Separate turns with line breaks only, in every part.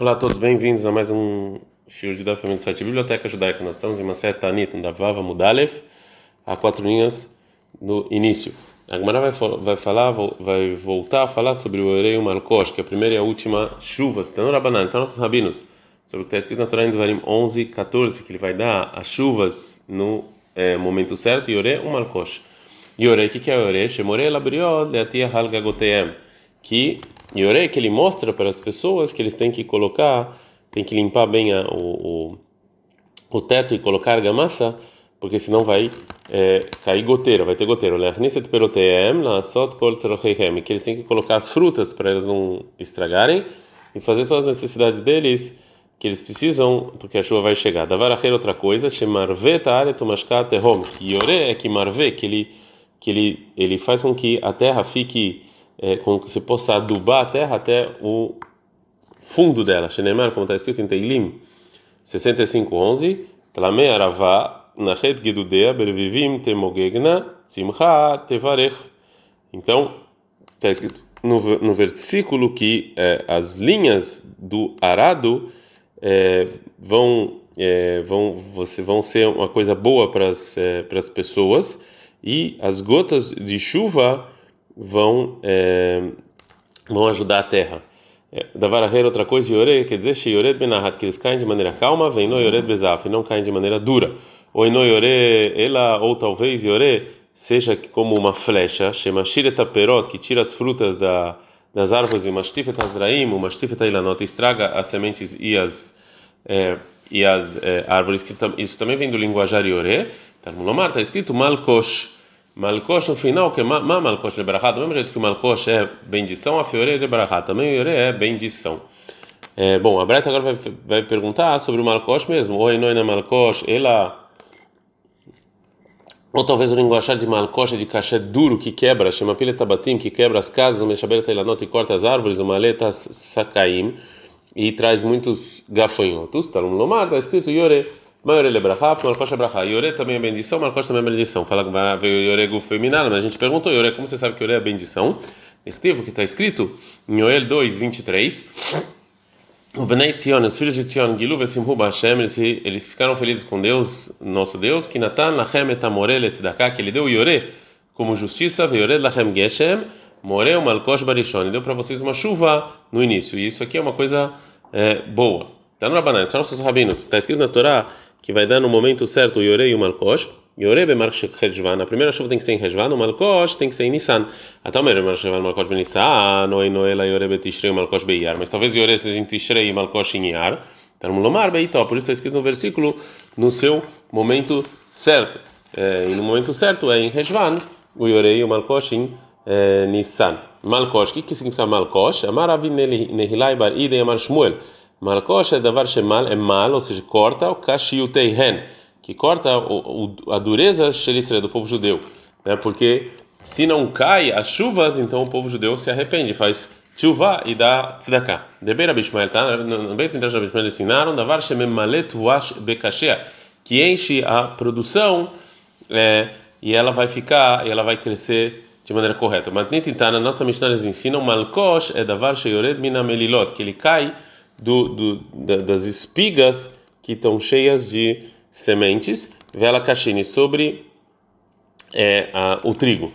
Olá a todos, bem-vindos a mais um show de Daf do site Biblioteca Judaica. Nós estamos em uma seta Tanit, da Vava Mudalef, há quatro linhas no início. A Gemara vai, vai falar, vai voltar a falar sobre o Orei Malkosh, que é a primeira e a última chuva. Rabanan, são nossos rabinos, sobre o que está escrito na Torá em Devarim 11, 14, que ele vai dar as chuvas no é, momento certo, e Orei Malkosh. E Orei, o que é Orei? Shemorei Labriod, Leatia Halgagoteem, que Yorei que ele mostra para as pessoas que eles têm que colocar, tem que limpar bem a, o, o, o, teto e colocar argamassa, porque senão vai é, cair goteira, vai ter goteira. Que eles têm que colocar as frutas para eles não estragarem e fazer todas as necessidades deles que eles precisam, porque a chuva vai chegar. Davaracher outra coisa, shemarve ta'aretz umashkat tehom. Yore é que marve, que ele que ele ele faz com que a terra fique é, com que você possa adubar a terra até o fundo dela. Shenemar, como está escrito em Teilim 65:11, Tlame aravá nachet gidudea bervivim temogegna tzimcha tevarech. Então, está escrito no, no versículo que é, as linhas do arado é, vão é, vão você vão ser uma coisa boa para as é, pessoas e as gotas de chuva vão é, vão ajudar a terra. É, Davarahera, outra coisa, Yore, quer dizer, Yored Benahat, que eles caem de maneira calma, vem no Yored Bezaf, não caem de maneira dura. Ou no Yore, ela, ou talvez Yore, seja como uma flecha, chama Shireta Perot, que tira as frutas da, das árvores, e Mastifet Azraim, uma Mastifet Ilanot, estraga as sementes e as, é, e as é, árvores, que isso também vem do linguajar Yore. Talmud está escrito Malkosh Malkosh no final, que é ma Malkosh de Barahá, do mesmo jeito que o Malkosh é bendição, a Fiore de Barahá também o Yore é bendição. É, bom, a Breta agora vai, vai perguntar sobre o Malkosh mesmo. Oi, não é Malkosh, ela. Ou talvez o linguajar de Malkosh é de cachê duro que quebra, chama pilha tabatim, que quebra as casas, o Meshaber Teilanot e corta as árvores, o Maleta Sakaim, e traz muitos gafanhotos. Está no Lomar, está escrito Yore. Maior lebrachá, Malkosh abrachá. Yore também é bendição, Malkosh também é bendição. Fala que veio Yore Guf feminino, mas a gente perguntou, Yore, como você sabe que Yore é bendição? Porque está escrito em Yoel 2, 23. O Benei Tzion, os filhos de Tzion, Gilu vesimhu Hashem, eles, eles ficaram felizes com Deus, nosso Deus, que Natan lachem et amore letzedakah, que ele deu Yore como justiça, Yore lachem geshem, more o malkosh barishon, ele deu para vocês uma chuva no início, e isso aqui é uma coisa é, boa. Está no Rabanan, são nossos rabinos, está escrito na Torá que vai dar no momento certo o Yorei e o Malkosh. Yorei bemark Hejvan, a primeira chuva tem que ser em Hejvan, o Malkosh tem que ser em Nissan. Até o mesmo Hejvan, Malkosh ben Nissan, Noei Noela Yorei betishrei, Malkosh beiyar. Mas talvez Yorei seja em Tishrei e Malkosh em Iyar. Então, Lomar beitó, por isso está escrito no versículo, no seu momento certo. É, e no momento certo é em Hejvan, o Yorei e o Malkosh em é, Nissan. Malkosh, o que, que significa Malkosh? Amar Avin Nehilai Bar Idei Amar Shmuel. Malkosh é davar shemal, é mal, ou seja, corta o kashiuteihen, que corta o, o, a dureza do povo judeu, né? Porque se não cai as chuvas, então o povo judeu se arrepende, faz chuva e dá tzedakah. Debeira bishmael, tá? No Beit Midrash Bishmael ensinaram davar shememalet wash bekashia, que enche a produção é, e ela vai ficar, e ela vai crescer de maneira correta. Mas na nossa Mishnah ensinam malkosh é davar sheyored minamelilot, que ele cai do, do, das espigas que estão cheias de sementes, vela cachine, sobre é, a, o trigo.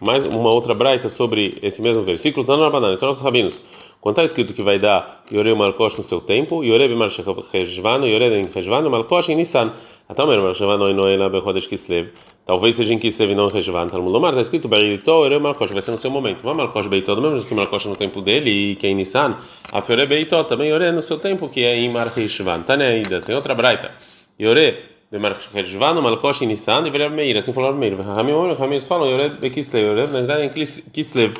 Mais uma outra braita sobre esse mesmo versículo, está na banana, são nossos rabinos. Quando está escrito que vai dar Yorei Malkosh no seu tempo, Yorei B'Marshechvano, Yorei Rejvano, Malkosh em Nissan. Até o mesmo Marshevano e Noela Bechodesh Kislev. Talvez seja em Kislev e não Rejvan. Talmud Lomar está escrito Beitó, Yorei Malkosh, vai ser no seu momento. Mas Malkosh Beitó, do mesmo que Malkosh no tempo dele e que é Nissan, a Fiore Beitó também Yorei no seu tempo, que é em Mar Rejvan. Tá né, ainda, tem outra braita. Yorei B'Marshechvano, Malkosh em Nissan e Vereb Meir, assim falou Meir. Ramim falam Yorei Bekislev, Yorei na verdade em Kislev.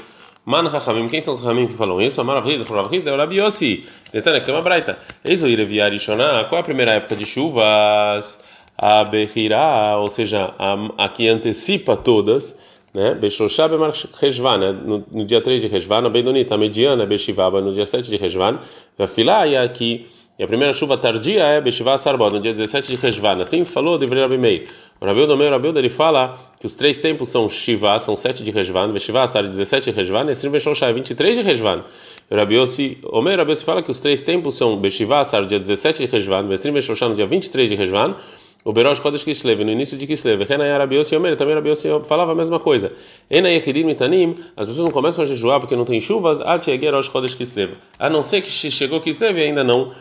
Man Hachamim, quem são os Hachamim que falam isso? Amar Avriz, Amar Avriz, é o Rabi Yossi. Que tem uma braita. Eis o Ireviar Ishoná, qual é a primeira época de chuvas? A Behirá, ou seja, a, a que antecipa todas, né? Beshoshá Bemar Rejvan, né? no, no dia 3 de Rejvan, a Benonita, a mediana, Beshivaba, no dia 7 de Rejvan, Vafilá, e aqui. E a primeira chuva tardia é Beshivá Sarbó, no dia 17 de Rejvan. Assim falou de Rabi Meir. O Rabildo, meu Rabildo, ele fala que os três tempos são Shiva, são sete de Rejvan, Veshiva, Sar, 17 de Rejvan, Esrim Veshoshai, 23 de Rejvan. Rabiossi, Omer Rabiossi fala que os três tempos são Beshivá, Sar, dia 17 de Rejvan, Besrim Beshoshan, no dia 23 de Rejvan, o Berosh Kodesh Kislev, no início de Kislev. Renaya Rabiossi Omer, também Rabiossi falava a mesma coisa. Ena Yechidim Mitanim, as pessoas não começam a jejuar porque não tem chuvas, Ati Eger Rosh Kodesh Kislev. A não ser que chegou Kislev e ainda não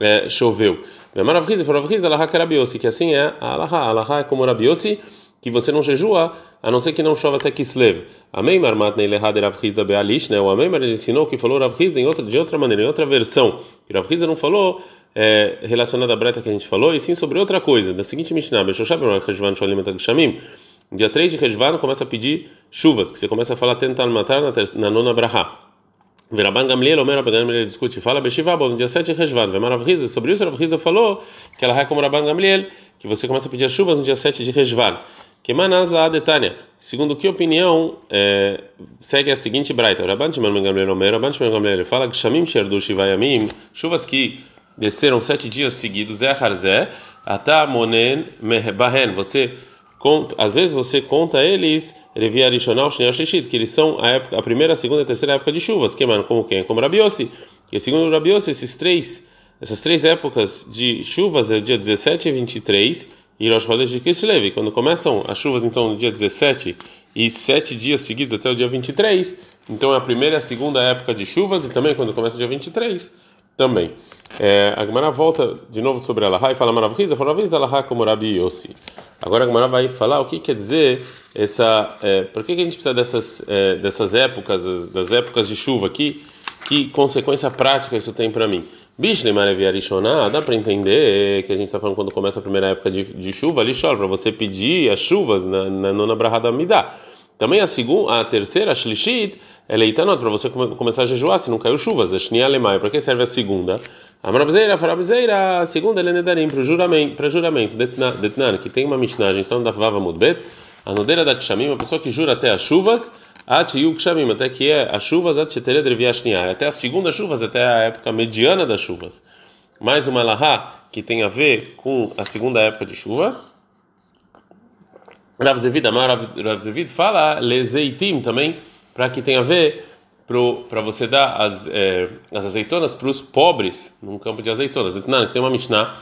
é, choveu. Rav Hiza, Alaha Rabiossi, que assim é a Alaha. Alaha é como Rabiossi, que você não jejua, a não ser que não chova até Kislev. Amém, Marmat Neilehad Hizda Bealish, né? O Amém, ele ensinou que falou Rav Hizda em outra, de outra maneira, em outra versão. Rav Hizda não falou é, relacionada à breta que a gente falou, e sim sobre outra coisa. Da seguinte Mishnah. Dia 3 de Rejvan começa a pedir chuvas, que você começa a falar tentar matar na, na nona Braha. Veraban Gamliel, Omer Rabban Gamliel discute, fala Beshivá, no dia 7 de Rejvan. Vemar sobre isso Rav falou que ela é Rabban Gamliel, que você começa a pedir chuvas no dia 7 de Rejvan. Que manas la detania. Segundo que opinião é, segue a seguinte braita. Rabban Shimon Gamliel Omer, Rabban Shimon Gamliel fala que Shamim Sherdu Shivayamim, chuvas que desceram sete dias seguidos, é Harzé, Ata Monen Bahen, você conta, às vezes você conta eles, Revia Rishonal Shneal Shishit, que eles são a, época, a primeira, a segunda e a terceira época de chuvas, que mano, como quem? Como Rabiossi, que segundo Rabiossi, esses três, essas três épocas de chuvas é o dia 17 e 23, e Rosh Chodesh de Kislev, quando começam as chuvas então no dia 17 e sete dias seguidos até o dia 23, então é a primeira e a segunda época de chuvas, e também quando começa o dia 23, também. É, a Gemara volta de novo sobre a Lahá e fala Maravriza, Maravriza Lahá como Rabi Yossi. Agora a Gemara vai falar o que quer dizer essa. É, por que, que a gente precisa dessas, é, dessas épocas, das, das, épocas de chuva aqui? Que consequência prática isso tem para mim? Bishne Maraviarishoná, dá para entender que a gente está falando quando começa a primeira época de, de chuva, ali chora, para você pedir as chuvas na, na nona Brahada Midá. Também a segunda, a terceira, a Shlishit, é leitanot, para você começar a jejuar se não caiu chuvas. A Shnia para que serve a segunda? A Marabizeira, a a segunda é Nedarim, para juramento, para juramento, Detnan, que tem uma Mishnah, a gente está no Davava Mudbet, a nodeira da Kshamim, a pessoa que jura até as chuvas, Ati Kshamim, até que é as chuvas, Ati até a segunda chuvas, até a época mediana das chuvas. Mais uma Lahá, que tem a ver com a segunda época de chuvas. Rav Zevid, Amar Rav Zevid fala lezeitim também, para que tenha a ver para você dar as, é, as azeitonas para os pobres num campo de azeitonas. Não, tem uma Mishnah,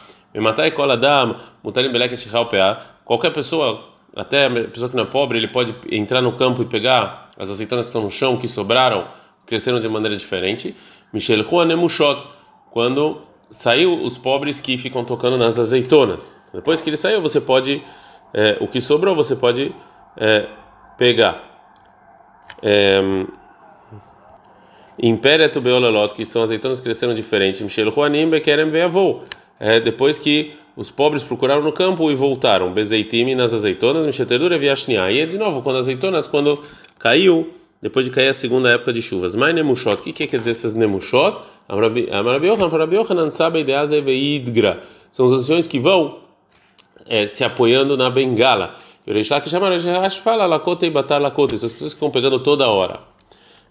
Qualquer pessoa, até a pessoa que não é pobre, ele pode entrar no campo e pegar as azeitonas que estão no chão, que sobraram, cresceram de maneira diferente. Michel Juanemushot, quando saiu os pobres que ficam tocando nas azeitonas. Depois que ele saiu, você pode é, o que sobrou você pode é, pegar. É, Impéreto beolalot, que são azeitonas que cresceram diferente. Michel Juanim bekerem veavou. É, depois que os pobres procuraram no campo e voltaram. Bezeitime nas azeitonas, Michetedura viashnia. E de novo, quando as azeitonas, quando caiu, depois de cair a segunda época de chuvas. Mas nemushot, o que, que quer dizer essas nemushot? São as ações que vão é, se apoiando na bengala. E o Reish chama fala lakota e batar lakota, essas pessoas que estão pegando toda hora.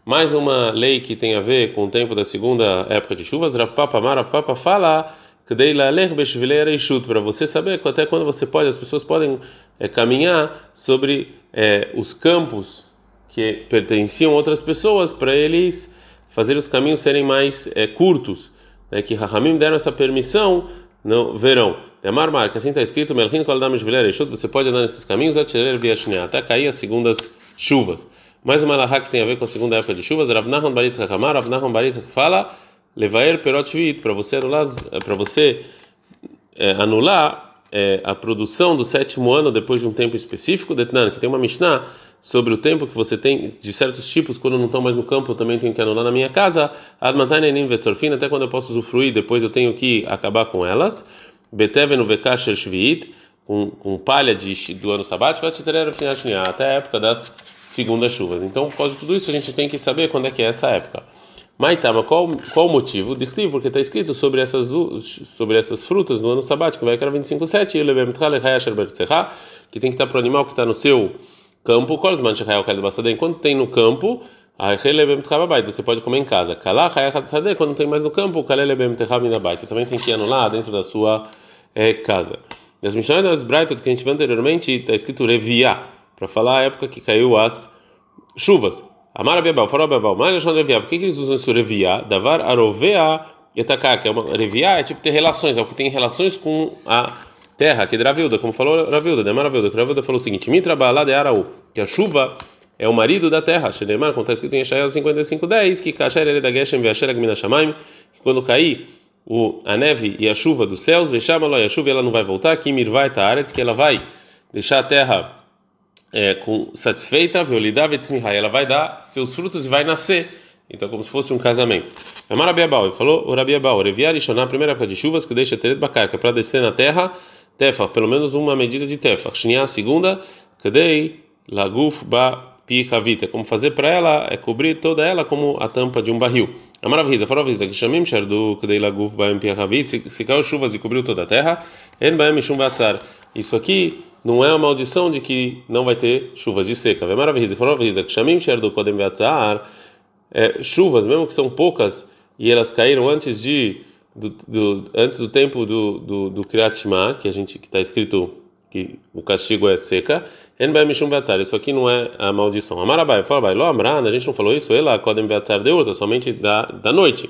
Mais uma lei que tem a ver com o tempo da segunda época de chuvas, Rav Papa Mar, Rav Papa fala para você saber até quando você pode, as pessoas podem é, caminhar sobre é, os campos que pertenciam a outras pessoas para eles fazer os caminhos serem mais é, curtos, né, que Rahamim deram essa permissão no verão. Demar Mar, que assim está escrito, você pode andar nesses caminhos até cair as segundas chuvas. Mais uma lahá que tem a ver com a segunda época de chuvas, Rav Nahon Baritz Hakamar, Rav Baritz fala, Levaer Perot Shvit, para você anular, para você é, anular é, a produção do sétimo ano depois de um tempo específico, Detnan, que tem uma Mishnah sobre o tempo que você tem de certos tipos, quando não estão mais no campo, eu também tenho que anular na minha casa, Admantainenim Vesorfin, até quando eu posso usufruir, depois eu tenho que acabar com elas, Beteven Vekasher Shvit, com, com palha de, do ano sabático, até a época das segundas chuvas. Então, por causa de tudo isso, a gente tem que saber quando é que é essa época. Maitama, qual, qual o motivo? Dirtiv, porque está escrito sobre essas, sobre essas frutas no ano sabático, vai que era 25,7, que tem que estar para o animal que está no seu campo, quando tem no campo, você pode comer em casa. Quando tem mais no campo, você também tem que anular dentro da sua é, casa. Nas Mishnah Brighton que a gente viu anteriormente, está escrito Revia, para falar a época que caiu as chuvas. Amar Abiabal, farol Abiabal, mas Lashon Reviá, por que, que eles usam isso Reviá? Davar Arovea Yetaká, que é uma Reviá, é tipo ter relações, é o que tem relações com a terra, que é Ravilda, como falou Ravilda, Demar Ravilda, que Ravilda falou o seguinte: Mitra Balá de Araú, que a chuva é o marido da terra. Shenemar, como está escrito em Eshael 55:10, que Kasher ele da Geshem Veasher Agmina Shamaim, que quando cair o, a neve e a chuva dos céus, Veshama e a chuva ela não vai voltar, que Mirvai Taaretz, que ela vai deixar a terra é, com, satisfeita, Veolidá Vetzmihai, ela vai dar seus frutos e vai nascer. Então, como se fosse um casamento. Amar Rabiabal, ele falou, o Rabiabal, Reviar e a primeira época de chuvas, que deixa Teret Bakar, que é para descer na terra, Tefa, pelo menos uma medida de Tefa. Shnia, a segunda, Kadei, Laguf, Ba, Pihavita. Como fazer para ela é cobrir toda ela como a tampa de um barril. Amar Avisa, fora Avisa, que chamim Shardu, Kadei, Laguf, Ba, Pihavit, se caiu chuvas e cobriu toda a terra, En Baem Mishum. Isso aqui não é uma maldição de que não vai ter chuvas de seca. Amar Avisa, fora Avisa, que chamim Shardu, Kodem Batzar é, chuvas, mesmo que são poucas, e elas caíram antes de do, do antes do tempo do do, do Kriyat que a gente que está escrito que o castigo é seca, isso aqui não é a maldição. Amarabai, fala vai, lo amrana, a gente não falou isso, ela kodem beatar de outra, somente da da noite.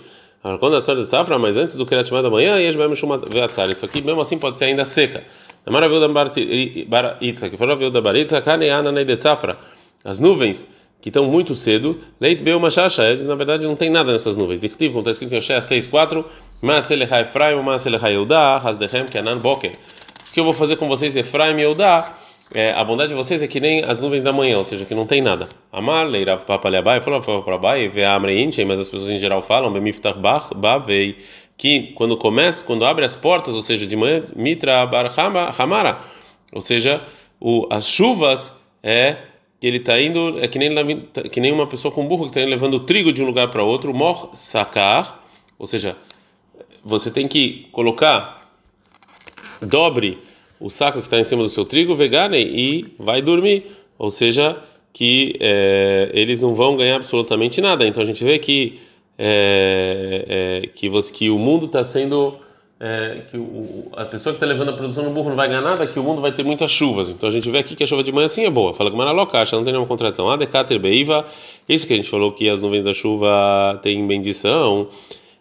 Quando a de safra, mas antes do Kriyat da manhã, e isso aqui mesmo assim pode ser ainda seca. Maravilha da Baritza, que falou da Baritza, Kaneana de safra. As nuvens que estão muito cedo, leit beu machacha, na verdade não tem nada nessas nuvens. Dictivo, está escrito em Oshea 6:4, Maaselechai Efraim, Maaselechai Eudá, Hasdechem, Kenan Boker. O que eu vou fazer com vocês, Efraim e Eudá? É, a bondade de vocês é que nem as nuvens da manhã, ou seja, que não tem nada. Amar, leira papalhabai, falou para Bai, vê a amreinche, mas as pessoas em geral falam, bemiftach bavei, que quando começa, quando abre as portas, ou seja, de manhã, mitra bar hamara, ou seja, o, as chuvas é que ele está indo, é que nem, que nem uma pessoa com burro que está levando trigo de um lugar para outro, mor sacar, ou seja, você tem que colocar, dobre o saco que está em cima do seu trigo, vegane, e vai dormir, ou seja, que é, eles não vão ganhar absolutamente nada. Então a gente vê que, é, é, que, você, que o mundo está sendo é, que o, a pessoa que está levando a produção no burro não vai ganhar nada, que o mundo vai ter muitas chuvas. Então a gente vê aqui que a chuva de manhã sim é boa. Fala que Maralocacha, não tem nenhuma contradição. A decater beiva, isso que a gente falou que as nuvens da chuva têm bendição,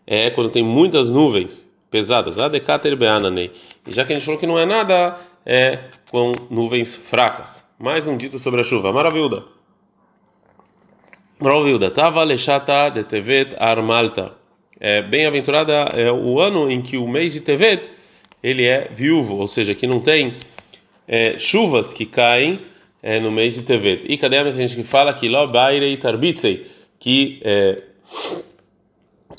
é quando tem muitas nuvens pesadas. A decater beananei. E já que a gente falou que não é nada, é com nuvens fracas. Mais um dito sobre a chuva. Maravilha. Maravilha. Tava lechata de tevet armalta é, bem-aventurada é o ano em que o mês de Tevet ele é viúvo, ou seja, que não tem é, chuvas que caem é, no mês de Tevet. E cadê a gente que fala que lo bairei tarbitzei, que é,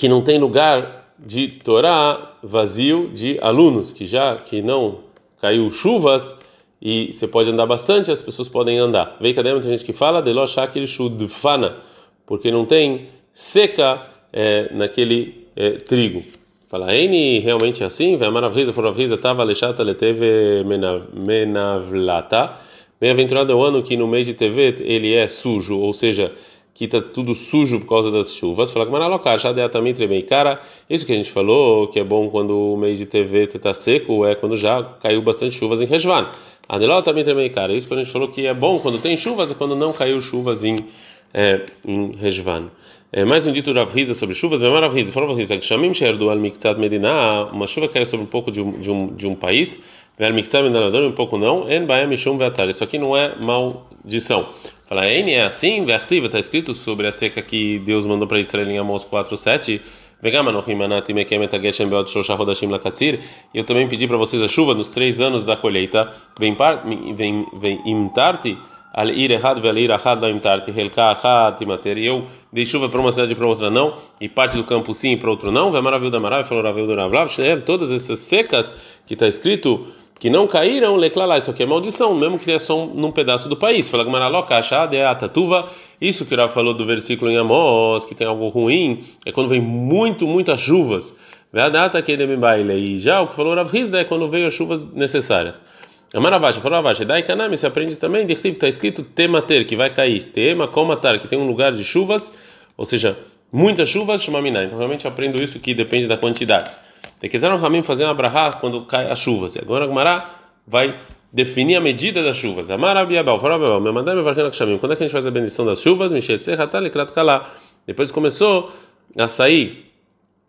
que não tem lugar de Torá vazio de alunos, que já que não caiu chuvas e você pode andar bastante, as pessoas podem andar. Vem cadê a gente que fala de lo shakir shudfana, porque não tem seca é, naquele é, trigo. Fala, N realmente é assim? Vai maravilha, foravriza, tava lechata, leteve menavlata. Bem-aventurado é o ano que no mês de Tevet ele é sujo, ou seja, que está tudo sujo por causa das chuvas. Fala que já também tremei. Cara, isso que a gente falou, que é bom quando o mês de Tevet está seco, é quando já caiu bastante chuvas em Rejvan. Aneló também tremei, cara. Isso que a gente falou que é bom quando tem chuvas, é quando não caiu chuvas em, é, em Rejvan. É, mais um dito Rav Riza sobre chuvas, Vemar Rav Riza, falou Rav que chamim sherdu al medina, uma chuva caiu sobre um pouco de um, de um, de um país, al miktzat medina, um pouco não, en baem mishum veatar, isso aqui não é maldição. Fala, en é assim, vertiva, está escrito sobre a seca que Deus mandou para Israel em Amós 4, 7, eu também pedi para vocês a chuva nos três anos da colheita. Vem, vem, vem imtarti al ir errado vel ir ahad la imtarti helka ahad timater e eu dei chuva para uma cidade e para outra não e parte do campo sim e para outro não. Vai maravilha da maravilha falou ravel do ravlav todas essas secas que está escrito que não caíram leclalá isso aqui é maldição mesmo que é só um, num pedaço do país. Fala gamaraloca achad é atatuva isso que o Rav falou do versículo em Amós que tem algo ruim é quando vem muito muitas chuvas. Data que ele me baile e já o que falou Rav Hizda é quando veio as chuvas necessárias. Amaravashi, Faravashi, Dai Kanami se aprende também, está escrito temater, que vai cair, tema komatar, que tem um lugar de chuvas, ou seja, muitas chuvas, Shumamina. Então realmente aprendo isso que depende da quantidade. Tem que entrar no caminho fazer uma brahá quando cai as chuvas. E agora a Gmará vai definir a medida das chuvas. Amarabiabal, Farababal, Memadai Mevarkena Kshamim. Quando é que a gente faz a bendição das chuvas? Depois começou a sair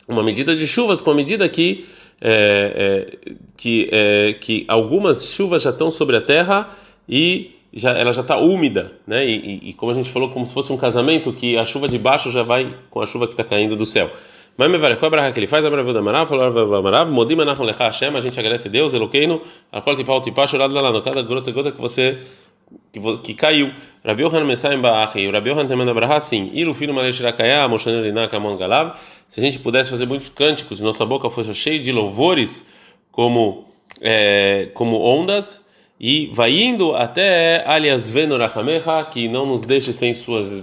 uma medida de chuvas com a medida que é, é, que, é, que algumas chuvas já estão sobre a terra e já, ela já está úmida, né? E, e, e, como a gente falou, como se fosse um casamento, que a chuva de baixo já vai com a chuva que está caindo do céu. Mas me qual é a que ele faz? A brava da marav, falou a marav, modim anachon lecha Hashem, a gente agradece a Deus, Eloqueino, a qual tipo tipo chorado lá no cada gota gota que você que, caiu. Rabi Yohan Messaim Baachi, Rabi Yohan também da Braha, sim. Ir o filho Malech Rakaya, Moshaner Linaka Galav. Se a gente pudesse fazer muitos cânticos nossa boca fosse cheia de louvores, como é, como ondas, e vai indo até alias Venorachamecha, que não nos deixe sem suas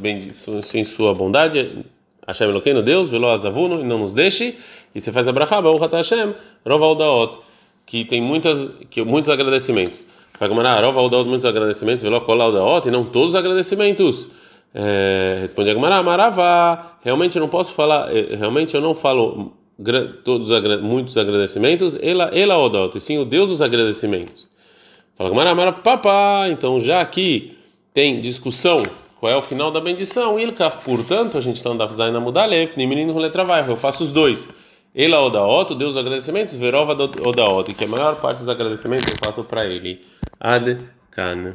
sem sua bondade Hashem Eloqueno, Deus, velo azavuno, e não nos deixe. E você faz a brachá, Baruch Hashem, Roval Daot, que tem muitas, que, muitos agradecimentos. Fagmará, Roval Daot, muitos agradecimentos, velo Kolau Daot, e não todos os agradecimentos. É, responde a Gemara, Maravá, realmente eu não posso falar, eh, realmente eu não falo todos muitos agradecimentos, ela ela Odot, e sim o Deus dos agradecimentos. Fala Gemara, Marav, papá, então já aqui tem discussão qual é o final da bendição? Ilkaf, portanto, a gente está andando na Mudalef, letra vai, eu faço os dois. Ela Odaot, Deus dos agradecimentos, Verova Odaot, que a maior parte dos agradecimentos eu faço para ele. Ad Kan.